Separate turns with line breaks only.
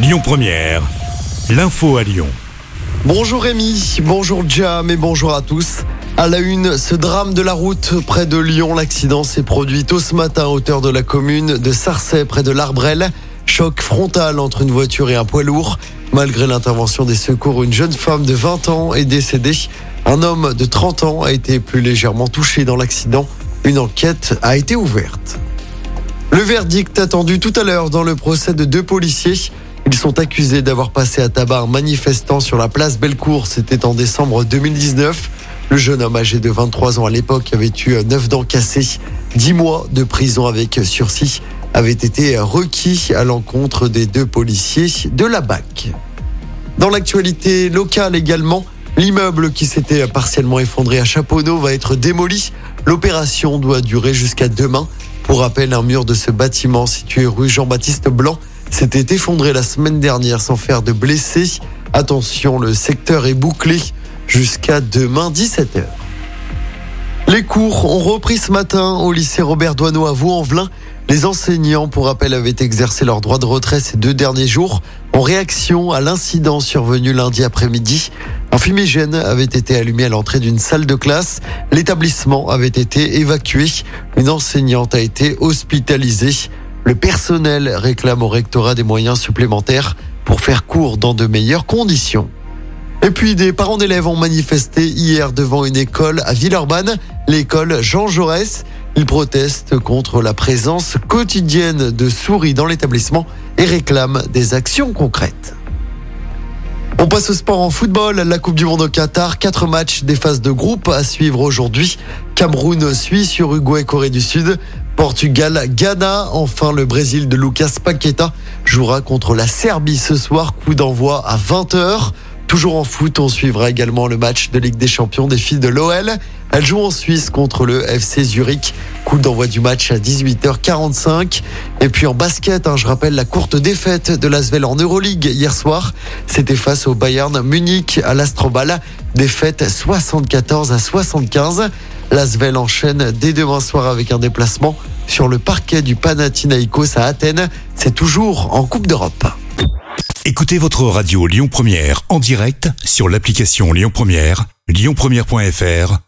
Lyon Première, l'info à Lyon.
Bonjour Rémi, bonjour Jam et bonjour à tous. À la une, ce drame de la route près de Lyon, l'accident s'est produit tôt ce matin à hauteur de la commune de Sarcey près de l'Arbrel. Choc frontal entre une voiture et un poids lourd. Malgré l'intervention des secours, une jeune femme de 20 ans est décédée. Un homme de 30 ans a été plus légèrement touché dans l'accident. Une enquête a été ouverte. Le verdict attendu tout à l'heure dans le procès de deux policiers. Ils sont accusés d'avoir passé à tabac un manifestant sur la place Bellecour. C'était en décembre 2019. Le jeune homme âgé de 23 ans à l'époque avait eu 9 dents cassées. 10 mois de prison avec sursis avait été requis à l'encontre des deux policiers de la BAC. Dans l'actualité locale également, l'immeuble qui s'était partiellement effondré à Chaponneau va être démoli. L'opération doit durer jusqu'à demain. Pour rappel, un mur de ce bâtiment situé rue Jean-Baptiste Blanc s'était effondré la semaine dernière sans faire de blessés. Attention, le secteur est bouclé jusqu'à demain 17h. Les cours ont repris ce matin au lycée Robert Doisneau à Vaux-en-Velin. Les enseignants, pour rappel, avaient exercé leur droit de retrait ces deux derniers jours en réaction à l'incident survenu lundi après-midi. Un fumigène avait été allumé à l'entrée d'une salle de classe. L'établissement avait été évacué. Une enseignante a été hospitalisée. Le personnel réclame au rectorat des moyens supplémentaires pour faire cours dans de meilleures conditions. Et puis des parents d'élèves ont manifesté hier devant une école à Villeurbanne, l'école Jean Jaurès. Ils protestent contre la présence quotidienne de souris dans l'établissement et réclament des actions concrètes. On passe au sport en football. La Coupe du Monde au Qatar. Quatre matchs des phases de groupe à suivre aujourd'hui. Cameroun, Suisse, Uruguay, Corée du Sud. Portugal, Ghana. Enfin, le Brésil de Lucas Paqueta jouera contre la Serbie ce soir. Coup d'envoi à 20h. Toujours en foot, on suivra également le match de Ligue des Champions des filles de l'OL. Elles jouent en Suisse contre le FC Zurich. Coup d'envoi du match à 18h45. Et puis en basket, hein, je rappelle la courte défaite de l'Asvel en Euroleague hier soir. C'était face au Bayern Munich à l'Astrobal. Défaite 74 à 75. L'Asvel enchaîne dès demain soir avec un déplacement sur le parquet du Panathinaikos à Athènes. C'est toujours en Coupe d'Europe.
Écoutez votre radio Lyon Première en direct sur l'application Lyon Première, lyonpremière.fr